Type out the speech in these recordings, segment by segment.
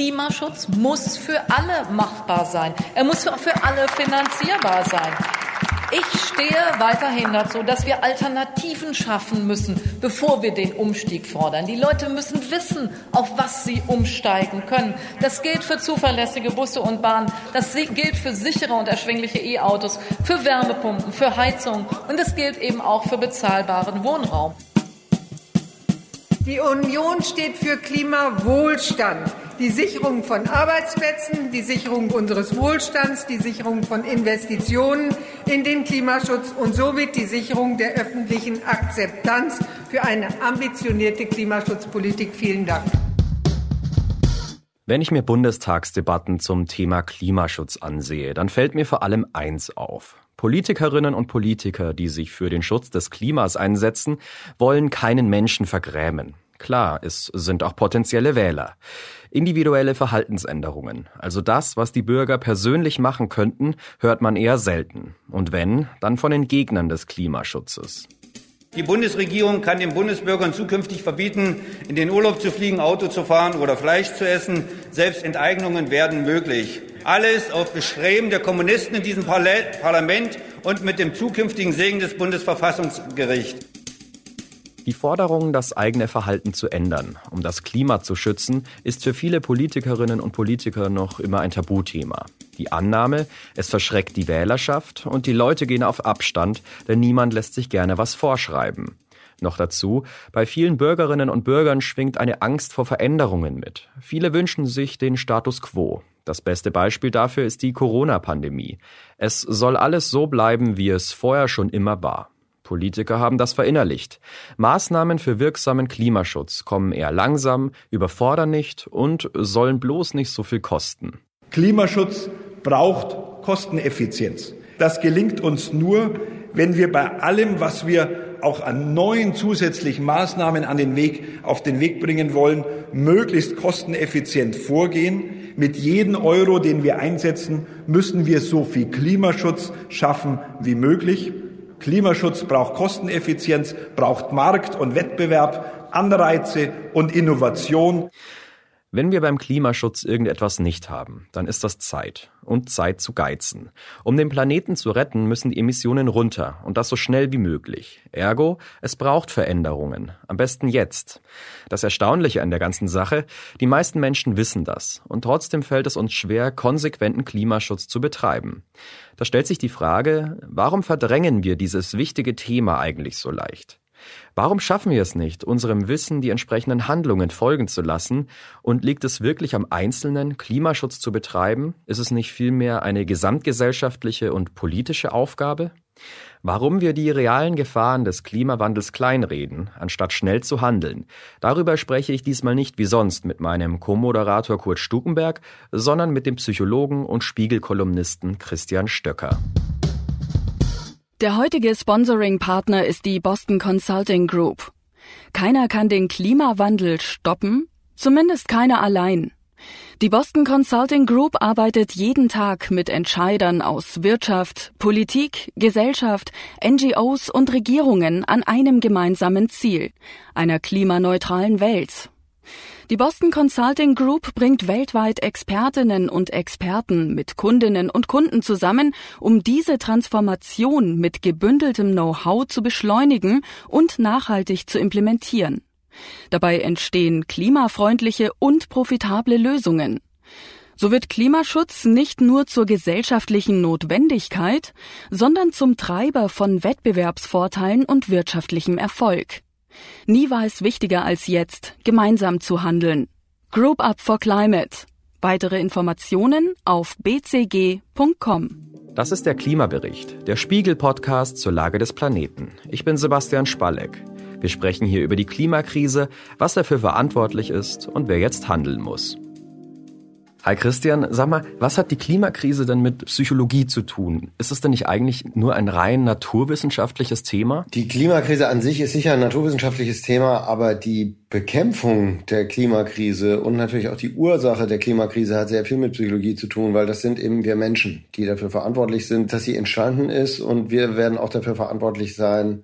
Klimaschutz muss für alle machbar sein. Er muss für alle finanzierbar sein. Ich stehe weiterhin dazu, dass wir Alternativen schaffen müssen, bevor wir den Umstieg fordern. Die Leute müssen wissen, auf was sie umsteigen können. Das gilt für zuverlässige Busse und Bahnen. Das gilt für sichere und erschwingliche E-Autos, für Wärmepumpen, für Heizung. Und es gilt eben auch für bezahlbaren Wohnraum. Die Union steht für Klimawohlstand die Sicherung von Arbeitsplätzen, die Sicherung unseres Wohlstands, die Sicherung von Investitionen in den Klimaschutz und somit die Sicherung der öffentlichen Akzeptanz für eine ambitionierte Klimaschutzpolitik. Vielen Dank. Wenn ich mir Bundestagsdebatten zum Thema Klimaschutz ansehe, dann fällt mir vor allem eins auf. Politikerinnen und Politiker, die sich für den Schutz des Klimas einsetzen, wollen keinen Menschen vergrämen. Klar, es sind auch potenzielle Wähler. Individuelle Verhaltensänderungen, also das, was die Bürger persönlich machen könnten, hört man eher selten. Und wenn, dann von den Gegnern des Klimaschutzes. Die Bundesregierung kann den Bundesbürgern zukünftig verbieten, in den Urlaub zu fliegen, Auto zu fahren oder Fleisch zu essen. Selbst Enteignungen werden möglich. Alles auf Bestreben der Kommunisten in diesem Parlament und mit dem zukünftigen Segen des Bundesverfassungsgerichts. Die Forderung, das eigene Verhalten zu ändern, um das Klima zu schützen, ist für viele Politikerinnen und Politiker noch immer ein Tabuthema. Die Annahme, es verschreckt die Wählerschaft und die Leute gehen auf Abstand, denn niemand lässt sich gerne was vorschreiben. Noch dazu, bei vielen Bürgerinnen und Bürgern schwingt eine Angst vor Veränderungen mit. Viele wünschen sich den Status quo. Das beste Beispiel dafür ist die Corona-Pandemie. Es soll alles so bleiben, wie es vorher schon immer war. Politiker haben das verinnerlicht. Maßnahmen für wirksamen Klimaschutz kommen eher langsam, überfordern nicht und sollen bloß nicht so viel kosten. Klimaschutz braucht Kosteneffizienz. Das gelingt uns nur, wenn wir bei allem, was wir auch an neuen zusätzlichen Maßnahmen an den Weg, auf den Weg bringen wollen, möglichst kosteneffizient vorgehen. Mit jedem Euro, den wir einsetzen, müssen wir so viel Klimaschutz schaffen wie möglich. Klimaschutz braucht Kosteneffizienz, braucht Markt und Wettbewerb, Anreize und Innovation. Wenn wir beim Klimaschutz irgendetwas nicht haben, dann ist das Zeit und Zeit zu geizen. Um den Planeten zu retten, müssen die Emissionen runter und das so schnell wie möglich. Ergo, es braucht Veränderungen. Am besten jetzt. Das Erstaunliche an der ganzen Sache, die meisten Menschen wissen das und trotzdem fällt es uns schwer, konsequenten Klimaschutz zu betreiben. Da stellt sich die Frage, warum verdrängen wir dieses wichtige Thema eigentlich so leicht? Warum schaffen wir es nicht, unserem Wissen die entsprechenden Handlungen folgen zu lassen? Und liegt es wirklich am Einzelnen, Klimaschutz zu betreiben? Ist es nicht vielmehr eine gesamtgesellschaftliche und politische Aufgabe? Warum wir die realen Gefahren des Klimawandels kleinreden, anstatt schnell zu handeln, darüber spreche ich diesmal nicht wie sonst mit meinem Co-Moderator Kurt Stukenberg, sondern mit dem Psychologen und Spiegelkolumnisten Christian Stöcker. Der heutige Sponsoring-Partner ist die Boston Consulting Group. Keiner kann den Klimawandel stoppen, zumindest keiner allein. Die Boston Consulting Group arbeitet jeden Tag mit Entscheidern aus Wirtschaft, Politik, Gesellschaft, NGOs und Regierungen an einem gemeinsamen Ziel, einer klimaneutralen Welt. Die Boston Consulting Group bringt weltweit Expertinnen und Experten mit Kundinnen und Kunden zusammen, um diese Transformation mit gebündeltem Know-how zu beschleunigen und nachhaltig zu implementieren. Dabei entstehen klimafreundliche und profitable Lösungen. So wird Klimaschutz nicht nur zur gesellschaftlichen Notwendigkeit, sondern zum Treiber von Wettbewerbsvorteilen und wirtschaftlichem Erfolg. Nie war es wichtiger als jetzt, gemeinsam zu handeln. Group Up for Climate. Weitere Informationen auf bcg.com. Das ist der Klimabericht, der Spiegel-Podcast zur Lage des Planeten. Ich bin Sebastian Spalleck. Wir sprechen hier über die Klimakrise, was dafür verantwortlich ist und wer jetzt handeln muss. Hi Christian, sag mal, was hat die Klimakrise denn mit Psychologie zu tun? Ist es denn nicht eigentlich nur ein rein naturwissenschaftliches Thema? Die Klimakrise an sich ist sicher ein naturwissenschaftliches Thema, aber die Bekämpfung der Klimakrise und natürlich auch die Ursache der Klimakrise hat sehr viel mit Psychologie zu tun, weil das sind eben wir Menschen, die dafür verantwortlich sind, dass sie entstanden ist und wir werden auch dafür verantwortlich sein,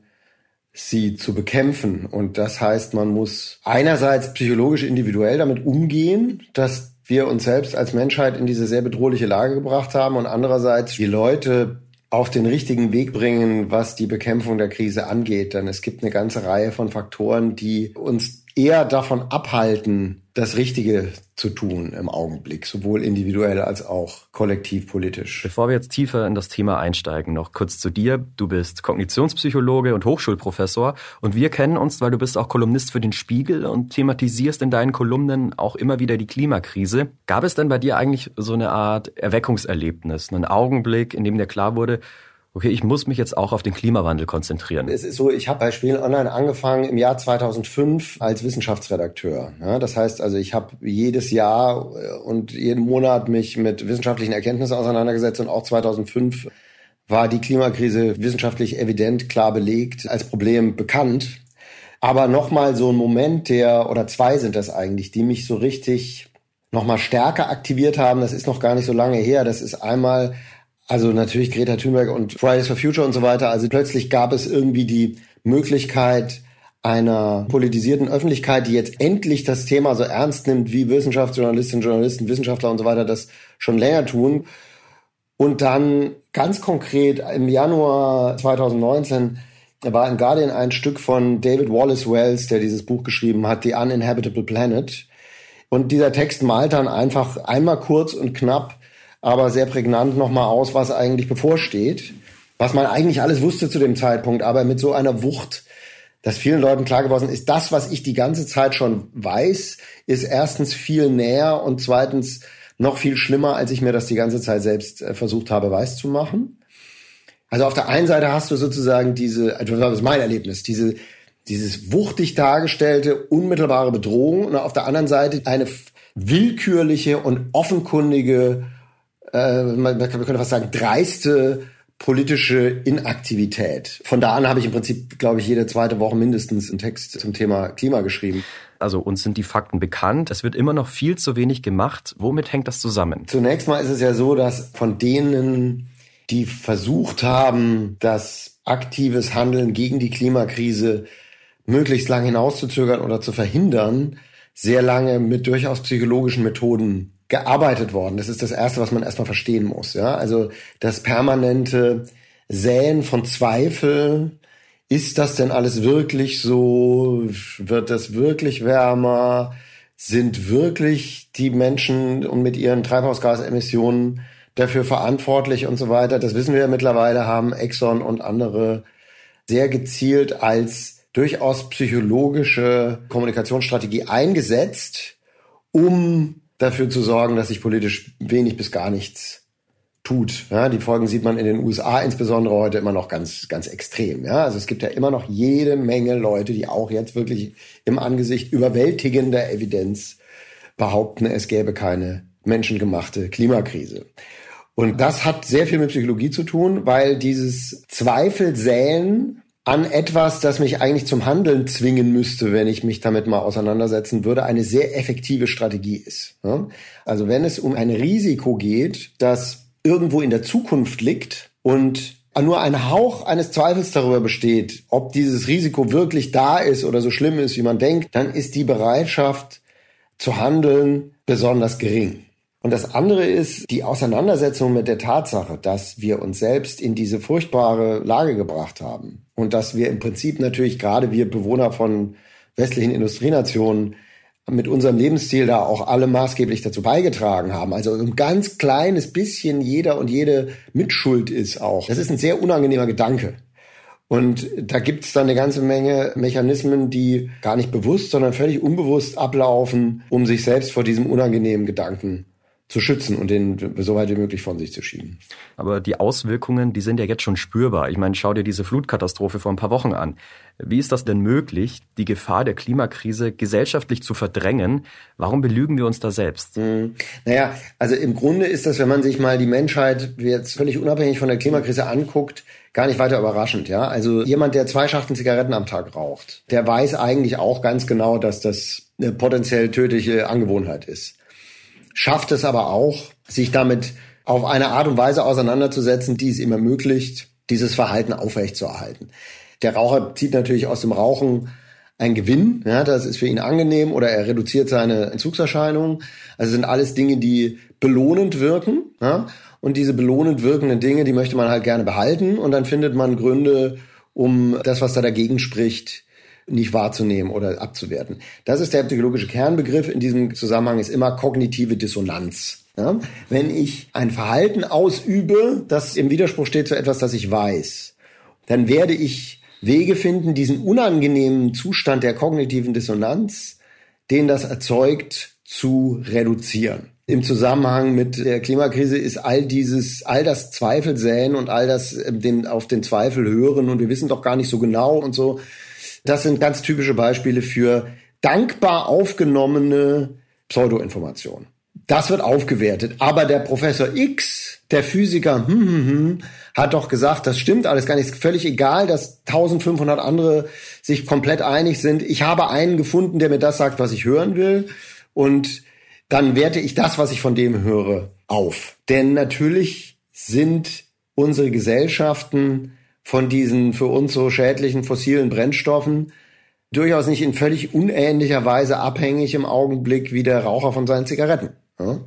sie zu bekämpfen. Und das heißt, man muss einerseits psychologisch individuell damit umgehen, dass wir uns selbst als Menschheit in diese sehr bedrohliche Lage gebracht haben und andererseits die Leute auf den richtigen Weg bringen, was die Bekämpfung der Krise angeht. Denn es gibt eine ganze Reihe von Faktoren, die uns eher davon abhalten, das Richtige zu tun im Augenblick, sowohl individuell als auch kollektiv politisch. Bevor wir jetzt tiefer in das Thema einsteigen, noch kurz zu dir. Du bist Kognitionspsychologe und Hochschulprofessor und wir kennen uns, weil du bist auch Kolumnist für den Spiegel und thematisierst in deinen Kolumnen auch immer wieder die Klimakrise. Gab es denn bei dir eigentlich so eine Art Erweckungserlebnis, einen Augenblick, in dem dir klar wurde, okay, ich muss mich jetzt auch auf den Klimawandel konzentrieren. Es ist so, ich habe bei Spiegel Online angefangen im Jahr 2005 als Wissenschaftsredakteur. Ja, das heißt also, ich habe jedes Jahr äh, und jeden Monat mich mit wissenschaftlichen Erkenntnissen auseinandergesetzt und auch 2005 war die Klimakrise wissenschaftlich evident klar belegt, als Problem bekannt. Aber nochmal so ein Moment, der, oder zwei sind das eigentlich, die mich so richtig nochmal stärker aktiviert haben. Das ist noch gar nicht so lange her. Das ist einmal also natürlich Greta Thunberg und Fridays for Future und so weiter. Also plötzlich gab es irgendwie die Möglichkeit einer politisierten Öffentlichkeit, die jetzt endlich das Thema so ernst nimmt, wie Wissenschaftsjournalistinnen, Journalisten, Wissenschaftler und so weiter das schon länger tun. Und dann ganz konkret im Januar 2019 war im Guardian ein Stück von David Wallace Wells, der dieses Buch geschrieben hat, The Uninhabitable Planet. Und dieser Text malt dann einfach einmal kurz und knapp aber sehr prägnant nochmal aus, was eigentlich bevorsteht. Was man eigentlich alles wusste zu dem Zeitpunkt, aber mit so einer Wucht, dass vielen Leuten klar geworden ist, das, was ich die ganze Zeit schon weiß, ist erstens viel näher und zweitens noch viel schlimmer, als ich mir das die ganze Zeit selbst äh, versucht habe, weiß zu machen. Also auf der einen Seite hast du sozusagen diese, also das ist mein Erlebnis, diese, dieses wuchtig dargestellte, unmittelbare Bedrohung und auf der anderen Seite eine willkürliche und offenkundige äh, man, man könnte fast sagen, dreiste politische Inaktivität. Von da an habe ich im Prinzip, glaube ich, jede zweite Woche mindestens einen Text zum Thema Klima geschrieben. Also uns sind die Fakten bekannt. Es wird immer noch viel zu wenig gemacht. Womit hängt das zusammen? Zunächst mal ist es ja so, dass von denen, die versucht haben, das aktives Handeln gegen die Klimakrise möglichst lang hinauszuzögern oder zu verhindern, sehr lange mit durchaus psychologischen Methoden gearbeitet worden. Das ist das Erste, was man erstmal verstehen muss. Ja? Also das permanente Säen von Zweifel, ist das denn alles wirklich so? Wird das wirklich wärmer? Sind wirklich die Menschen und mit ihren Treibhausgasemissionen dafür verantwortlich und so weiter? Das wissen wir ja mittlerweile, haben Exxon und andere sehr gezielt als durchaus psychologische Kommunikationsstrategie eingesetzt, um dafür zu sorgen, dass sich politisch wenig bis gar nichts tut. Ja, die Folgen sieht man in den USA insbesondere heute immer noch ganz, ganz extrem. Ja, also es gibt ja immer noch jede Menge Leute, die auch jetzt wirklich im Angesicht überwältigender Evidenz behaupten, es gäbe keine menschengemachte Klimakrise. Und das hat sehr viel mit Psychologie zu tun, weil dieses Zweifel säen an etwas, das mich eigentlich zum Handeln zwingen müsste, wenn ich mich damit mal auseinandersetzen würde, eine sehr effektive Strategie ist. Also wenn es um ein Risiko geht, das irgendwo in der Zukunft liegt und nur ein Hauch eines Zweifels darüber besteht, ob dieses Risiko wirklich da ist oder so schlimm ist, wie man denkt, dann ist die Bereitschaft zu handeln besonders gering. Und das andere ist die Auseinandersetzung mit der Tatsache, dass wir uns selbst in diese furchtbare Lage gebracht haben und dass wir im Prinzip natürlich gerade wir Bewohner von westlichen Industrienationen mit unserem Lebensstil da auch alle maßgeblich dazu beigetragen haben. Also ein ganz kleines bisschen jeder und jede Mitschuld ist auch. Das ist ein sehr unangenehmer Gedanke. Und da gibt es dann eine ganze Menge Mechanismen, die gar nicht bewusst, sondern völlig unbewusst ablaufen, um sich selbst vor diesem unangenehmen Gedanken zu schützen und den so weit wie möglich von sich zu schieben. Aber die Auswirkungen, die sind ja jetzt schon spürbar. Ich meine, schau dir diese Flutkatastrophe vor ein paar Wochen an. Wie ist das denn möglich, die Gefahr der Klimakrise gesellschaftlich zu verdrängen? Warum belügen wir uns da selbst? Hm. Naja, also im Grunde ist das, wenn man sich mal die Menschheit jetzt völlig unabhängig von der Klimakrise anguckt, gar nicht weiter überraschend, ja. Also jemand, der zwei Schachteln Zigaretten am Tag raucht, der weiß eigentlich auch ganz genau, dass das eine potenziell tödliche Angewohnheit ist schafft es aber auch, sich damit auf eine Art und Weise auseinanderzusetzen, die es ihm ermöglicht, dieses Verhalten aufrechtzuerhalten. Der Raucher zieht natürlich aus dem Rauchen ein Gewinn. Ja, das ist für ihn angenehm oder er reduziert seine Entzugserscheinungen. Also sind alles Dinge, die belohnend wirken. Ja? Und diese belohnend wirkenden Dinge, die möchte man halt gerne behalten. Und dann findet man Gründe, um das, was da dagegen spricht, nicht wahrzunehmen oder abzuwerten. Das ist der psychologische Kernbegriff in diesem Zusammenhang, ist immer kognitive Dissonanz. Ja? Wenn ich ein Verhalten ausübe, das im Widerspruch steht zu etwas, das ich weiß, dann werde ich Wege finden, diesen unangenehmen Zustand der kognitiven Dissonanz, den das erzeugt, zu reduzieren. Im Zusammenhang mit der Klimakrise ist all dieses, all das Zweifel säen und all das ähm, den, auf den Zweifel hören und wir wissen doch gar nicht so genau und so. Das sind ganz typische Beispiele für dankbar aufgenommene Pseudoinformationen. Das wird aufgewertet. Aber der Professor X, der Physiker, hm, hm, hm, hat doch gesagt, das stimmt alles gar nicht. Ist völlig egal, dass 1500 andere sich komplett einig sind. Ich habe einen gefunden, der mir das sagt, was ich hören will. Und dann werte ich das, was ich von dem höre, auf. Denn natürlich sind unsere Gesellschaften von diesen für uns so schädlichen fossilen Brennstoffen durchaus nicht in völlig unähnlicher Weise abhängig im Augenblick wie der Raucher von seinen Zigaretten. Ja?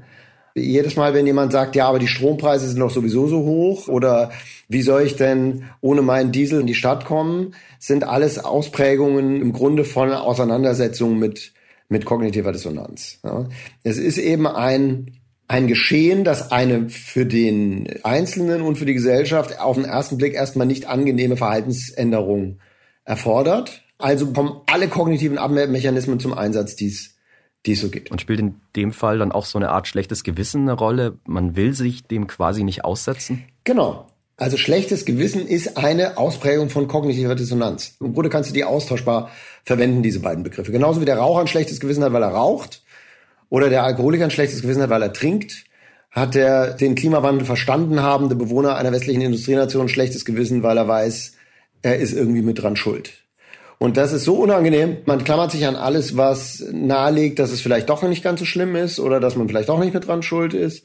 Jedes Mal, wenn jemand sagt, ja, aber die Strompreise sind doch sowieso so hoch oder wie soll ich denn ohne meinen Diesel in die Stadt kommen, sind alles Ausprägungen im Grunde von Auseinandersetzungen mit, mit kognitiver Dissonanz. Ja? Es ist eben ein, ein Geschehen, das eine für den Einzelnen und für die Gesellschaft auf den ersten Blick erstmal nicht angenehme Verhaltensänderung erfordert. Also kommen alle kognitiven Abwehrmechanismen zum Einsatz, die es die es so gibt. Und spielt in dem Fall dann auch so eine Art schlechtes Gewissen eine Rolle? Man will sich dem quasi nicht aussetzen? Genau. Also schlechtes Gewissen ist eine Ausprägung von kognitiver Dissonanz. Im Grunde kannst du die austauschbar verwenden, diese beiden Begriffe. Genauso wie der Raucher ein schlechtes Gewissen hat, weil er raucht, oder der Alkoholiker ein schlechtes Gewissen hat, weil er trinkt, hat der den Klimawandel verstanden habende Bewohner einer westlichen Industrienation ein schlechtes Gewissen, weil er weiß, er ist irgendwie mit dran schuld. Und das ist so unangenehm. Man klammert sich an alles, was nahelegt, dass es vielleicht doch nicht ganz so schlimm ist oder dass man vielleicht doch nicht mit dran schuld ist.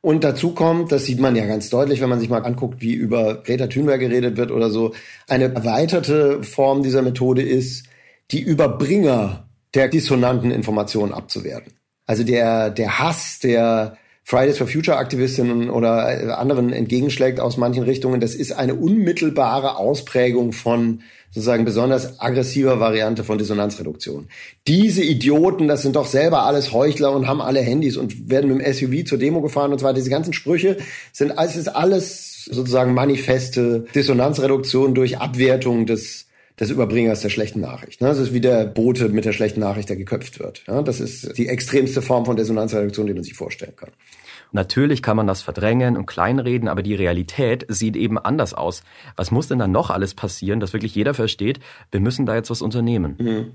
Und dazu kommt, das sieht man ja ganz deutlich, wenn man sich mal anguckt, wie über Greta Thunberg geredet wird oder so, eine erweiterte Form dieser Methode ist, die Überbringer der dissonanten Informationen abzuwerten. Also der, der Hass der Fridays for Future Aktivistinnen oder anderen entgegenschlägt aus manchen Richtungen, das ist eine unmittelbare Ausprägung von sozusagen besonders aggressiver Variante von Dissonanzreduktion. Diese Idioten, das sind doch selber alles Heuchler und haben alle Handys und werden mit dem SUV zur Demo gefahren und zwar diese ganzen Sprüche sind, es ist alles sozusagen manifeste Dissonanzreduktion durch Abwertung des des Überbringers der schlechten Nachricht. Das ist wie der Bote mit der schlechten Nachricht, der geköpft wird. Das ist die extremste Form von Dissonanzreduktion, die man sich vorstellen kann. Natürlich kann man das verdrängen und kleinreden, aber die Realität sieht eben anders aus. Was muss denn dann noch alles passieren, dass wirklich jeder versteht, wir müssen da jetzt was unternehmen? Mhm.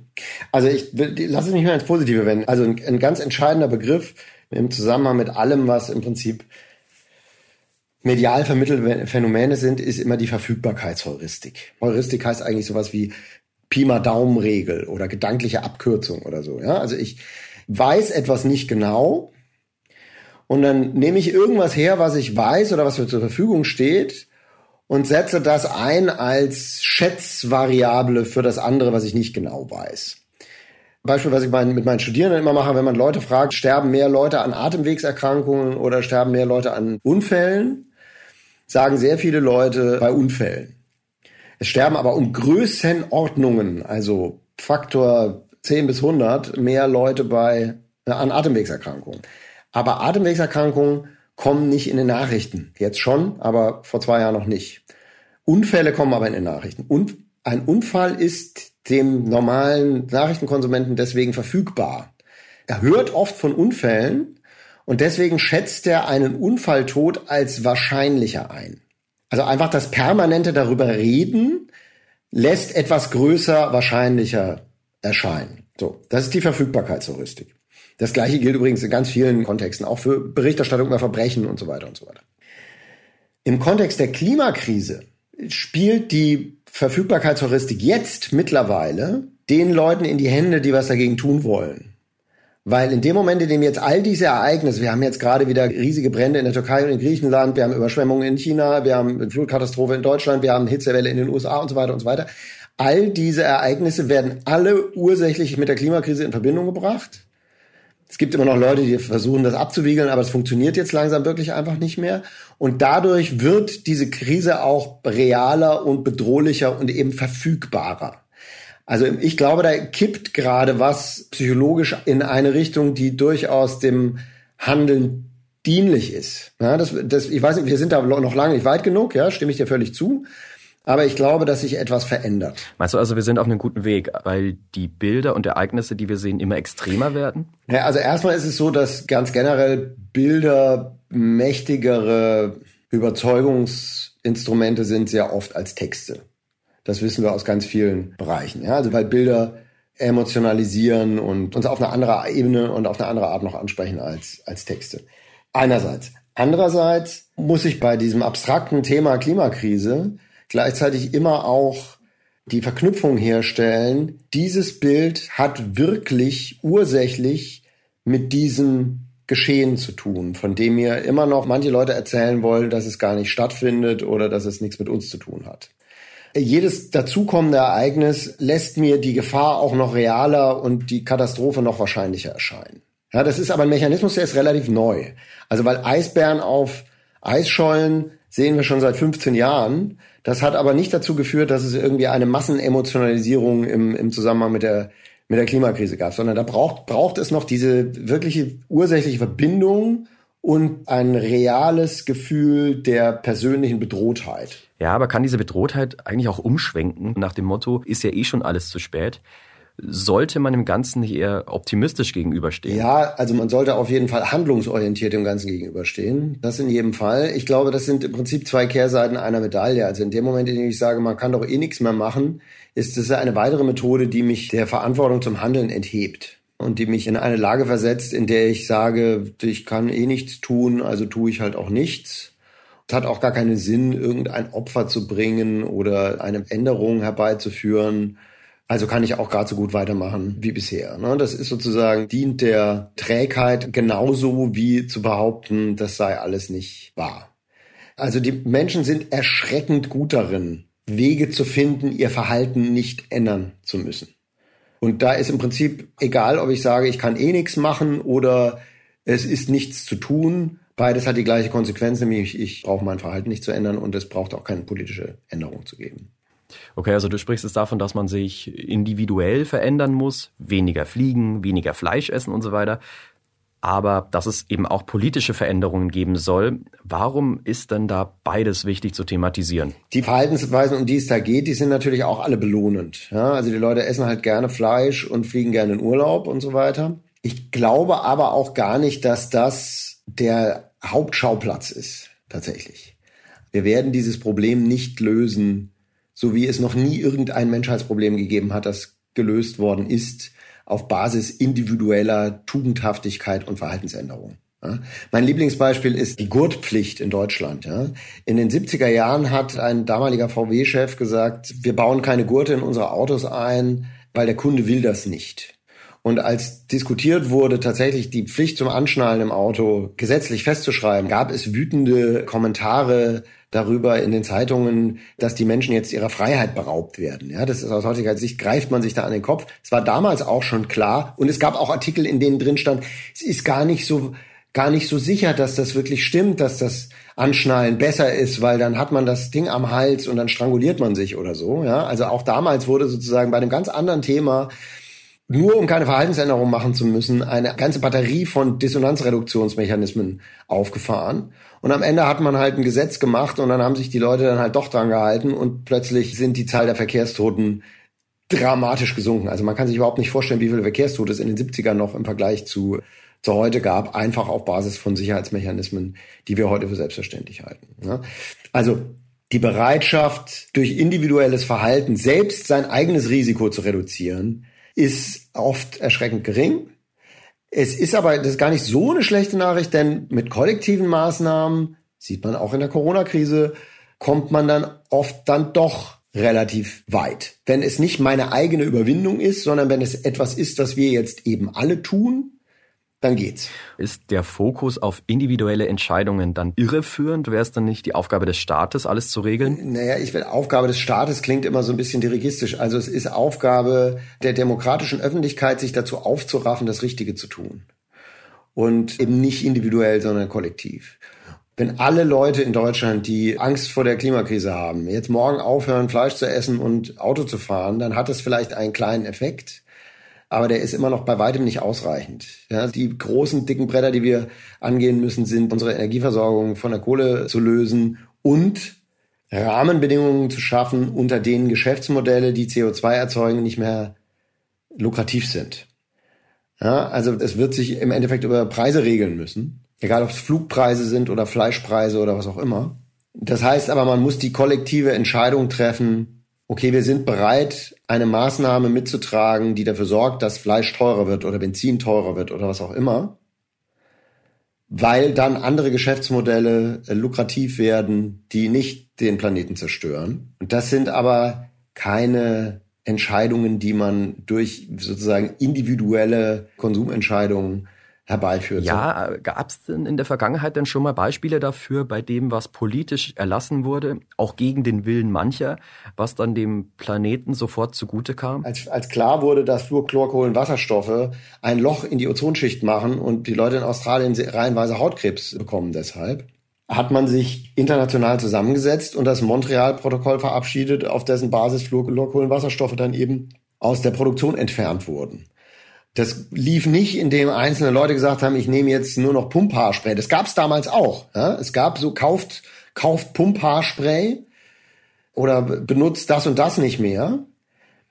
Also ich lass es mich mal ins Positive wenden. Also ein, ein ganz entscheidender Begriff im Zusammenhang mit allem, was im Prinzip medial vermittelte Phänomene sind, ist immer die Verfügbarkeitsheuristik. Heuristik heißt eigentlich sowas wie Pi mal Daumenregel oder gedankliche Abkürzung oder so. Ja, also ich weiß etwas nicht genau und dann nehme ich irgendwas her, was ich weiß oder was mir zur Verfügung steht und setze das ein als Schätzvariable für das andere, was ich nicht genau weiß. Beispiel, was ich mit meinen Studierenden immer mache, wenn man Leute fragt, sterben mehr Leute an Atemwegserkrankungen oder sterben mehr Leute an Unfällen, sagen sehr viele Leute bei Unfällen. Es sterben aber um Größenordnungen, also Faktor 10 bis 100, mehr Leute bei, äh, an Atemwegserkrankungen. Aber Atemwegserkrankungen kommen nicht in den Nachrichten. Jetzt schon, aber vor zwei Jahren noch nicht. Unfälle kommen aber in den Nachrichten. Und ein Unfall ist dem normalen Nachrichtenkonsumenten deswegen verfügbar. Er hört oft von Unfällen und deswegen schätzt er einen Unfalltod als wahrscheinlicher ein. Also einfach das permanente darüber reden lässt etwas größer wahrscheinlicher erscheinen. So, das ist die Verfügbarkeitsheuristik. Das gleiche gilt übrigens in ganz vielen Kontexten, auch für Berichterstattung über Verbrechen und so weiter und so weiter. Im Kontext der Klimakrise spielt die Verfügbarkeitsheuristik jetzt mittlerweile den Leuten in die Hände, die was dagegen tun wollen. Weil in dem Moment, in dem jetzt all diese Ereignisse, wir haben jetzt gerade wieder riesige Brände in der Türkei und in Griechenland, wir haben Überschwemmungen in China, wir haben eine Flutkatastrophe in Deutschland, wir haben Hitzewelle in den USA und so weiter und so weiter. all diese Ereignisse werden alle ursächlich mit der Klimakrise in Verbindung gebracht. Es gibt immer noch Leute, die versuchen, das abzuwiegeln, aber es funktioniert jetzt langsam wirklich einfach nicht mehr. Und dadurch wird diese Krise auch realer und bedrohlicher und eben verfügbarer. Also ich glaube, da kippt gerade was psychologisch in eine Richtung, die durchaus dem Handeln dienlich ist. Ja, das, das, ich weiß nicht, wir sind da noch lange nicht weit genug, ja, stimme ich dir völlig zu. Aber ich glaube, dass sich etwas verändert. Meinst du also, wir sind auf einem guten Weg, weil die Bilder und Ereignisse, die wir sehen, immer extremer werden? Ja, also erstmal ist es so, dass ganz generell Bilder mächtigere Überzeugungsinstrumente sind sehr oft als Texte. Das wissen wir aus ganz vielen Bereichen. Ja, also weil Bilder emotionalisieren und uns auf eine andere Ebene und auf eine andere Art noch ansprechen als, als Texte. Einerseits. Andererseits muss ich bei diesem abstrakten Thema Klimakrise gleichzeitig immer auch die Verknüpfung herstellen, dieses Bild hat wirklich ursächlich mit diesem Geschehen zu tun, von dem mir immer noch manche Leute erzählen wollen, dass es gar nicht stattfindet oder dass es nichts mit uns zu tun hat. Jedes dazukommende Ereignis lässt mir die Gefahr auch noch realer und die Katastrophe noch wahrscheinlicher erscheinen. Ja, das ist aber ein Mechanismus, der ist relativ neu. Also weil Eisbären auf Eisschollen sehen wir schon seit 15 Jahren. Das hat aber nicht dazu geführt, dass es irgendwie eine Massenemotionalisierung im, im Zusammenhang mit der, mit der Klimakrise gab, sondern da braucht, braucht es noch diese wirkliche ursächliche Verbindung und ein reales Gefühl der persönlichen Bedrohtheit. Ja, aber kann diese Bedrohtheit eigentlich auch umschwenken nach dem Motto, ist ja eh schon alles zu spät? sollte man dem Ganzen nicht eher optimistisch gegenüberstehen? Ja, also man sollte auf jeden Fall handlungsorientiert dem Ganzen gegenüberstehen. Das in jedem Fall. Ich glaube, das sind im Prinzip zwei Kehrseiten einer Medaille. Also in dem Moment, in dem ich sage, man kann doch eh nichts mehr machen, ist es eine weitere Methode, die mich der Verantwortung zum Handeln enthebt und die mich in eine Lage versetzt, in der ich sage, ich kann eh nichts tun, also tue ich halt auch nichts. Es hat auch gar keinen Sinn, irgendein Opfer zu bringen oder eine Änderung herbeizuführen also kann ich auch gerade so gut weitermachen wie bisher. Ne? Das ist sozusagen, dient der Trägheit genauso wie zu behaupten, das sei alles nicht wahr. Also die Menschen sind erschreckend gut darin, Wege zu finden, ihr Verhalten nicht ändern zu müssen. Und da ist im Prinzip egal, ob ich sage, ich kann eh nichts machen oder es ist nichts zu tun. Beides hat die gleiche Konsequenz, nämlich ich brauche mein Verhalten nicht zu ändern und es braucht auch keine politische Änderung zu geben. Okay, also du sprichst jetzt davon, dass man sich individuell verändern muss, weniger fliegen, weniger Fleisch essen und so weiter. Aber dass es eben auch politische Veränderungen geben soll. Warum ist denn da beides wichtig zu thematisieren? Die Verhaltensweisen, um die es da geht, die sind natürlich auch alle belohnend. Ja, also die Leute essen halt gerne Fleisch und fliegen gerne in Urlaub und so weiter. Ich glaube aber auch gar nicht, dass das der Hauptschauplatz ist, tatsächlich. Wir werden dieses Problem nicht lösen so wie es noch nie irgendein Menschheitsproblem gegeben hat, das gelöst worden ist auf Basis individueller Tugendhaftigkeit und Verhaltensänderung. Ja. Mein Lieblingsbeispiel ist die Gurtpflicht in Deutschland. Ja. In den 70er Jahren hat ein damaliger VW-Chef gesagt, wir bauen keine Gurte in unsere Autos ein, weil der Kunde will das nicht. Und als diskutiert wurde, tatsächlich die Pflicht zum Anschnallen im Auto gesetzlich festzuschreiben, gab es wütende Kommentare darüber in den Zeitungen, dass die Menschen jetzt ihrer Freiheit beraubt werden. Ja, das ist aus heutiger Sicht greift man sich da an den Kopf. Es war damals auch schon klar und es gab auch Artikel, in denen drin stand, es ist gar nicht so gar nicht so sicher, dass das wirklich stimmt, dass das Anschnallen besser ist, weil dann hat man das Ding am Hals und dann stranguliert man sich oder so. Ja, also auch damals wurde sozusagen bei einem ganz anderen Thema nur um keine Verhaltensänderung machen zu müssen, eine ganze Batterie von Dissonanzreduktionsmechanismen aufgefahren. Und am Ende hat man halt ein Gesetz gemacht und dann haben sich die Leute dann halt doch dran gehalten und plötzlich sind die Zahl der Verkehrstoten dramatisch gesunken. Also man kann sich überhaupt nicht vorstellen, wie viele Verkehrstote es in den 70ern noch im Vergleich zu, zu heute gab, einfach auf Basis von Sicherheitsmechanismen, die wir heute für selbstverständlich halten. Also die Bereitschaft, durch individuelles Verhalten selbst sein eigenes Risiko zu reduzieren, ist oft erschreckend gering. Es ist aber das ist gar nicht so eine schlechte Nachricht, denn mit kollektiven Maßnahmen, sieht man auch in der Corona-Krise, kommt man dann oft dann doch relativ weit. Wenn es nicht meine eigene Überwindung ist, sondern wenn es etwas ist, was wir jetzt eben alle tun, dann geht's. Ist der Fokus auf individuelle Entscheidungen dann irreführend? Wäre es dann nicht die Aufgabe des Staates, alles zu regeln? Naja, ich will, Aufgabe des Staates klingt immer so ein bisschen dirigistisch. Also es ist Aufgabe der demokratischen Öffentlichkeit, sich dazu aufzuraffen, das Richtige zu tun. Und eben nicht individuell, sondern kollektiv. Wenn alle Leute in Deutschland, die Angst vor der Klimakrise haben, jetzt morgen aufhören, Fleisch zu essen und Auto zu fahren, dann hat das vielleicht einen kleinen Effekt aber der ist immer noch bei weitem nicht ausreichend. Ja, die großen, dicken Bretter, die wir angehen müssen, sind unsere Energieversorgung von der Kohle zu lösen und Rahmenbedingungen zu schaffen, unter denen Geschäftsmodelle, die CO2 erzeugen, nicht mehr lukrativ sind. Ja, also es wird sich im Endeffekt über Preise regeln müssen, egal ob es Flugpreise sind oder Fleischpreise oder was auch immer. Das heißt aber, man muss die kollektive Entscheidung treffen, okay, wir sind bereit, eine Maßnahme mitzutragen, die dafür sorgt, dass Fleisch teurer wird oder Benzin teurer wird oder was auch immer, weil dann andere Geschäftsmodelle äh, lukrativ werden, die nicht den Planeten zerstören. Und das sind aber keine Entscheidungen, die man durch sozusagen individuelle Konsumentscheidungen herbeiführt. Ja, gab es denn in der Vergangenheit denn schon mal Beispiele dafür, bei dem, was politisch erlassen wurde, auch gegen den Willen mancher, was dann dem Planeten sofort zugute kam? Als, als klar wurde, dass Fluorchlorkohlenwasserstoffe ein Loch in die Ozonschicht machen und die Leute in Australien reihenweise Hautkrebs bekommen deshalb, hat man sich international zusammengesetzt und das Montreal-Protokoll verabschiedet, auf dessen Basis Fluorchlorkohlenwasserstoffe dann eben aus der Produktion entfernt wurden. Das lief nicht, indem einzelne Leute gesagt haben, ich nehme jetzt nur noch Pumphaarspray. Das gab es damals auch. Ja? Es gab so, kauft, kauft Pumphaarspray oder benutzt das und das nicht mehr.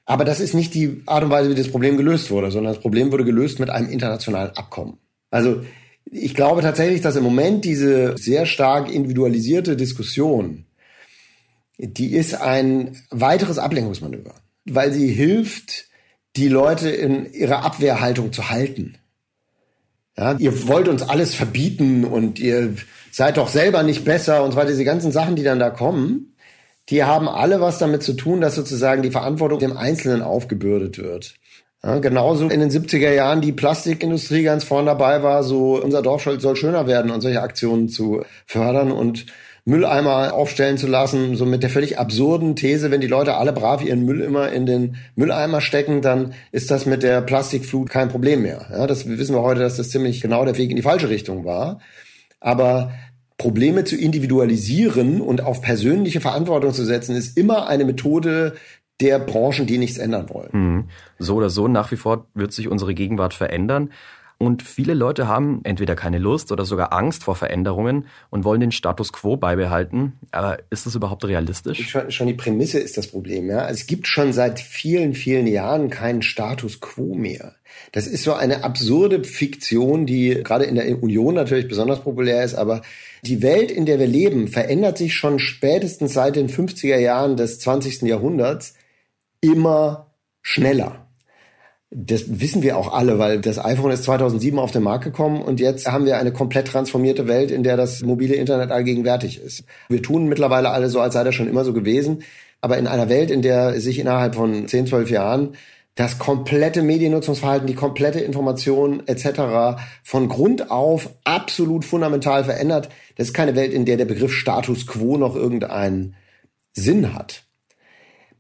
Aber das ist nicht die Art und Weise, wie das Problem gelöst wurde, sondern das Problem wurde gelöst mit einem internationalen Abkommen. Also ich glaube tatsächlich, dass im Moment diese sehr stark individualisierte Diskussion, die ist ein weiteres Ablenkungsmanöver, weil sie hilft, die Leute in ihrer Abwehrhaltung zu halten. Ja, ihr wollt uns alles verbieten und ihr seid doch selber nicht besser und weiter. Diese ganzen Sachen, die dann da kommen, die haben alle was damit zu tun, dass sozusagen die Verantwortung dem Einzelnen aufgebürdet wird. Ja, genauso in den 70er Jahren die Plastikindustrie ganz vorne dabei war, so unser Dorf soll schöner werden und solche Aktionen zu fördern und Mülleimer aufstellen zu lassen, so mit der völlig absurden These, wenn die Leute alle brav ihren Müll immer in den Mülleimer stecken, dann ist das mit der Plastikflut kein Problem mehr. Ja, das wissen wir heute, dass das ziemlich genau der Weg in die falsche Richtung war. Aber Probleme zu individualisieren und auf persönliche Verantwortung zu setzen, ist immer eine Methode der Branchen, die nichts ändern wollen. Mhm. So oder so, nach wie vor wird sich unsere Gegenwart verändern. Und viele Leute haben entweder keine Lust oder sogar Angst vor Veränderungen und wollen den Status quo beibehalten. Aber ist das überhaupt realistisch? Schon, schon die Prämisse ist das Problem. Ja? Es gibt schon seit vielen, vielen Jahren keinen Status quo mehr. Das ist so eine absurde Fiktion, die gerade in der Union natürlich besonders populär ist, aber die Welt, in der wir leben, verändert sich schon spätestens seit den 50er Jahren des 20. Jahrhunderts immer schneller. Das wissen wir auch alle, weil das iPhone ist 2007 auf den Markt gekommen und jetzt haben wir eine komplett transformierte Welt, in der das mobile Internet allgegenwärtig ist. Wir tun mittlerweile alle so, als sei das schon immer so gewesen. Aber in einer Welt, in der sich innerhalb von 10, 12 Jahren das komplette Mediennutzungsverhalten, die komplette Information etc. von Grund auf absolut fundamental verändert, das ist keine Welt, in der der Begriff Status quo noch irgendeinen Sinn hat.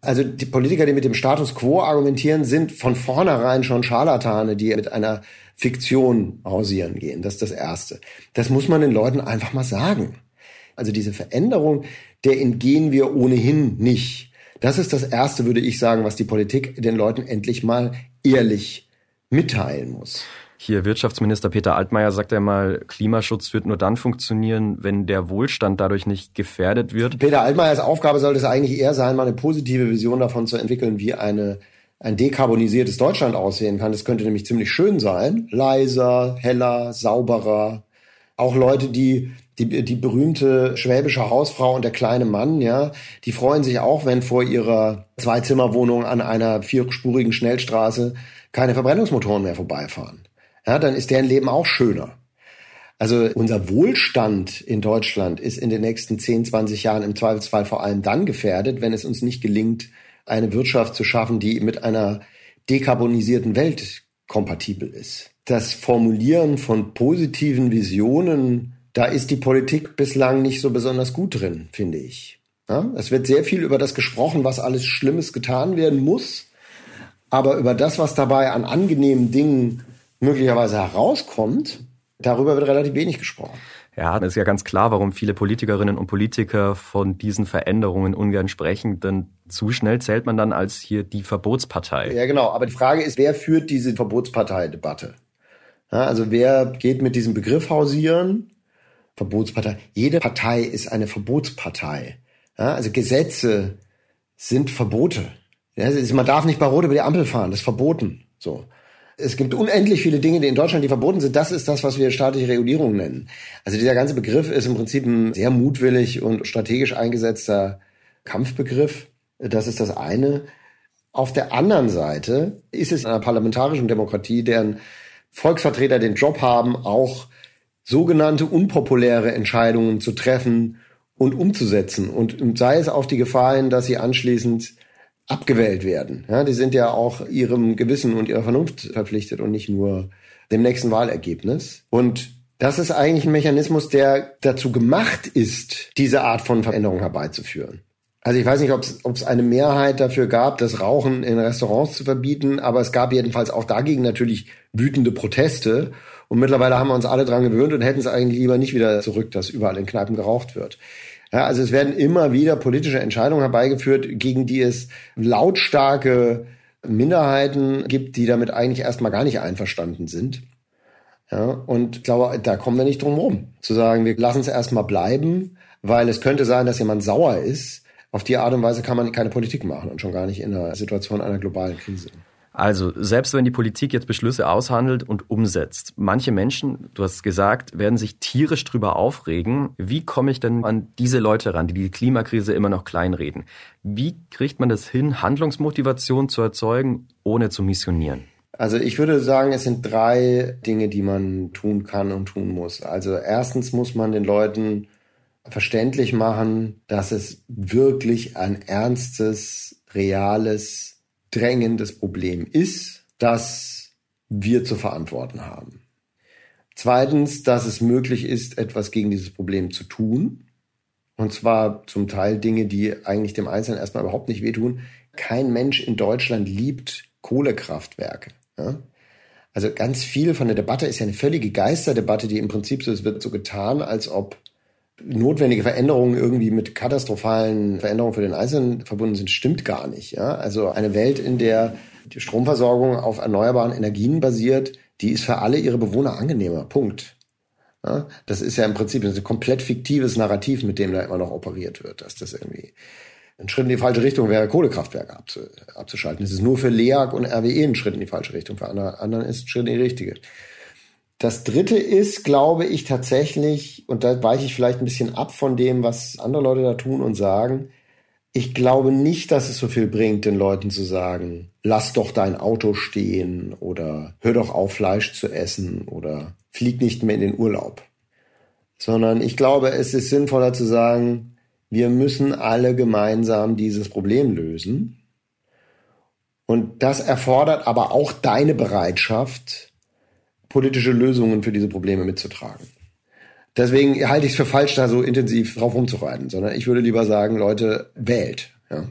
Also die Politiker, die mit dem Status quo argumentieren, sind von vornherein schon Scharlatane, die mit einer Fiktion hausieren gehen. Das ist das Erste. Das muss man den Leuten einfach mal sagen. Also diese Veränderung, der entgehen wir ohnehin nicht. Das ist das Erste, würde ich sagen, was die Politik den Leuten endlich mal ehrlich mitteilen muss. Hier Wirtschaftsminister Peter Altmaier sagt ja mal, Klimaschutz wird nur dann funktionieren, wenn der Wohlstand dadurch nicht gefährdet wird. Peter Altmaiers Aufgabe sollte es eigentlich eher sein, mal eine positive Vision davon zu entwickeln, wie eine ein dekarbonisiertes Deutschland aussehen kann. Das könnte nämlich ziemlich schön sein. Leiser, heller, sauberer. Auch Leute, die die, die berühmte schwäbische Hausfrau und der kleine Mann, ja, die freuen sich auch, wenn vor ihrer Zweizimmerwohnung an einer vierspurigen Schnellstraße keine Verbrennungsmotoren mehr vorbeifahren ja, dann ist deren Leben auch schöner. Also unser Wohlstand in Deutschland ist in den nächsten 10, 20 Jahren im Zweifelsfall vor allem dann gefährdet, wenn es uns nicht gelingt, eine Wirtschaft zu schaffen, die mit einer dekarbonisierten Welt kompatibel ist. das Formulieren von positiven Visionen, da ist die Politik bislang nicht so besonders gut drin, finde ich. Ja, es wird sehr viel über das gesprochen, was alles Schlimmes getan werden muss. Aber über das, was dabei an angenehmen Dingen möglicherweise herauskommt, darüber wird relativ wenig gesprochen. Ja, es ist ja ganz klar, warum viele Politikerinnen und Politiker von diesen Veränderungen ungern sprechen, denn zu schnell zählt man dann als hier die Verbotspartei. Ja, genau. Aber die Frage ist, wer führt diese Verbotspartei-Debatte? Ja, also wer geht mit diesem Begriff hausieren? Verbotspartei. Jede Partei ist eine Verbotspartei. Ja, also Gesetze sind Verbote. Ja, man darf nicht bei Rot über die Ampel fahren, das ist verboten. So. Es gibt unendlich viele Dinge, die in Deutschland, die verboten sind. Das ist das, was wir staatliche Regulierung nennen. Also dieser ganze Begriff ist im Prinzip ein sehr mutwillig und strategisch eingesetzter Kampfbegriff. Das ist das eine. Auf der anderen Seite ist es in einer parlamentarischen Demokratie, deren Volksvertreter den Job haben, auch sogenannte unpopuläre Entscheidungen zu treffen und umzusetzen. Und sei es auf die Gefahr hin, dass sie anschließend abgewählt werden. Ja, die sind ja auch ihrem Gewissen und ihrer Vernunft verpflichtet und nicht nur dem nächsten Wahlergebnis. Und das ist eigentlich ein Mechanismus, der dazu gemacht ist, diese Art von Veränderung herbeizuführen. Also ich weiß nicht, ob es eine Mehrheit dafür gab, das Rauchen in Restaurants zu verbieten, aber es gab jedenfalls auch dagegen natürlich wütende Proteste. Und mittlerweile haben wir uns alle dran gewöhnt und hätten es eigentlich lieber nicht wieder zurück, dass überall in Kneipen geraucht wird. Ja, also es werden immer wieder politische Entscheidungen herbeigeführt, gegen die es lautstarke Minderheiten gibt, die damit eigentlich erstmal gar nicht einverstanden sind. Ja, und ich glaube, da kommen wir nicht drum rum, zu sagen, wir lassen es erstmal bleiben, weil es könnte sein, dass jemand sauer ist. Auf die Art und Weise kann man keine Politik machen und schon gar nicht in einer Situation einer globalen Krise. Also, selbst wenn die Politik jetzt Beschlüsse aushandelt und umsetzt, manche Menschen, du hast gesagt, werden sich tierisch drüber aufregen. Wie komme ich denn an diese Leute ran, die die Klimakrise immer noch kleinreden? Wie kriegt man das hin, Handlungsmotivation zu erzeugen, ohne zu missionieren? Also ich würde sagen, es sind drei Dinge, die man tun kann und tun muss. Also erstens muss man den Leuten verständlich machen, dass es wirklich ein ernstes, reales drängendes Problem ist, das wir zu verantworten haben. Zweitens, dass es möglich ist, etwas gegen dieses Problem zu tun. Und zwar zum Teil Dinge, die eigentlich dem Einzelnen erstmal überhaupt nicht wehtun. Kein Mensch in Deutschland liebt Kohlekraftwerke. Ja? Also ganz viel von der Debatte ist ja eine völlige Geisterdebatte, die im Prinzip so, es wird so getan, als ob notwendige Veränderungen irgendwie mit katastrophalen Veränderungen für den Einzelnen verbunden sind, stimmt gar nicht. Ja? Also eine Welt, in der die Stromversorgung auf erneuerbaren Energien basiert, die ist für alle ihre Bewohner angenehmer. Punkt. Ja? Das ist ja im Prinzip ein komplett fiktives Narrativ, mit dem da immer noch operiert wird, dass das irgendwie ein Schritt in die falsche Richtung wäre, Kohlekraftwerke abzuschalten. Das ist nur für LEAG und RWE ein Schritt in die falsche Richtung, für andere, anderen ist ein Schritt in die richtige. Das dritte ist, glaube ich, tatsächlich, und da weiche ich vielleicht ein bisschen ab von dem, was andere Leute da tun und sagen, ich glaube nicht, dass es so viel bringt, den Leuten zu sagen, lass doch dein Auto stehen oder hör doch auf, Fleisch zu essen oder flieg nicht mehr in den Urlaub. Sondern ich glaube, es ist sinnvoller zu sagen, wir müssen alle gemeinsam dieses Problem lösen. Und das erfordert aber auch deine Bereitschaft, politische Lösungen für diese Probleme mitzutragen. Deswegen halte ich es für falsch, da so intensiv drauf rumzureiten, sondern ich würde lieber sagen, Leute, wählt. Ja.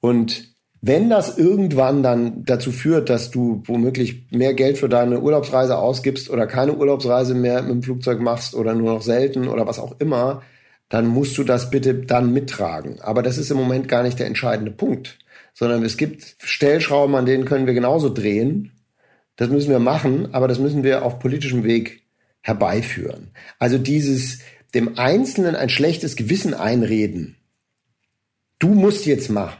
Und wenn das irgendwann dann dazu führt, dass du womöglich mehr Geld für deine Urlaubsreise ausgibst oder keine Urlaubsreise mehr mit dem Flugzeug machst oder nur noch selten oder was auch immer, dann musst du das bitte dann mittragen. Aber das ist im Moment gar nicht der entscheidende Punkt, sondern es gibt Stellschrauben, an denen können wir genauso drehen das müssen wir machen, aber das müssen wir auf politischem Weg herbeiführen. Also dieses dem Einzelnen ein schlechtes Gewissen einreden. Du musst jetzt mal.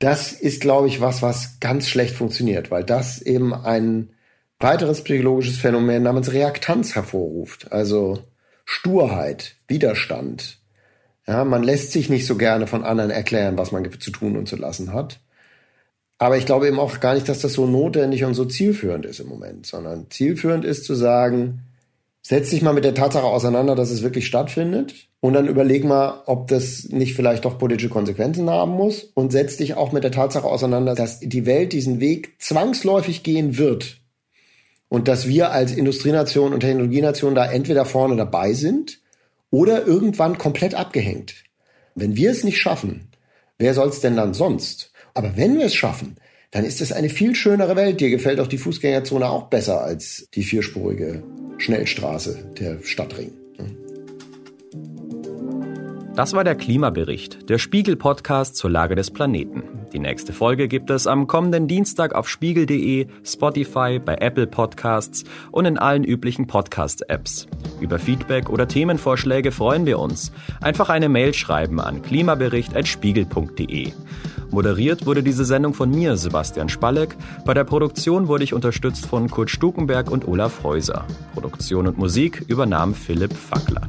Das ist, glaube ich, was, was ganz schlecht funktioniert, weil das eben ein weiteres psychologisches Phänomen namens Reaktanz hervorruft. Also Sturheit, Widerstand. Ja, man lässt sich nicht so gerne von anderen erklären, was man zu tun und zu lassen hat. Aber ich glaube eben auch gar nicht, dass das so notwendig und so zielführend ist im Moment, sondern zielführend ist zu sagen, setz dich mal mit der Tatsache auseinander, dass es wirklich stattfindet und dann überleg mal, ob das nicht vielleicht doch politische Konsequenzen haben muss und setz dich auch mit der Tatsache auseinander, dass die Welt diesen Weg zwangsläufig gehen wird. und dass wir als Industrienation und Technologienation da entweder vorne dabei sind oder irgendwann komplett abgehängt. Wenn wir es nicht schaffen, wer soll es denn dann sonst? Aber wenn wir es schaffen, dann ist es eine viel schönere Welt. Dir gefällt auch die Fußgängerzone auch besser als die vierspurige Schnellstraße, der Stadtring. Das war der Klimabericht, der Spiegel-Podcast zur Lage des Planeten. Die nächste Folge gibt es am kommenden Dienstag auf spiegel.de, Spotify, bei Apple Podcasts und in allen üblichen Podcast-Apps. Über Feedback oder Themenvorschläge freuen wir uns. Einfach eine Mail schreiben an klimabericht.spiegel.de. Moderiert wurde diese Sendung von mir, Sebastian Spalleck. Bei der Produktion wurde ich unterstützt von Kurt Stukenberg und Olaf Häuser. Produktion und Musik übernahm Philipp Fackler.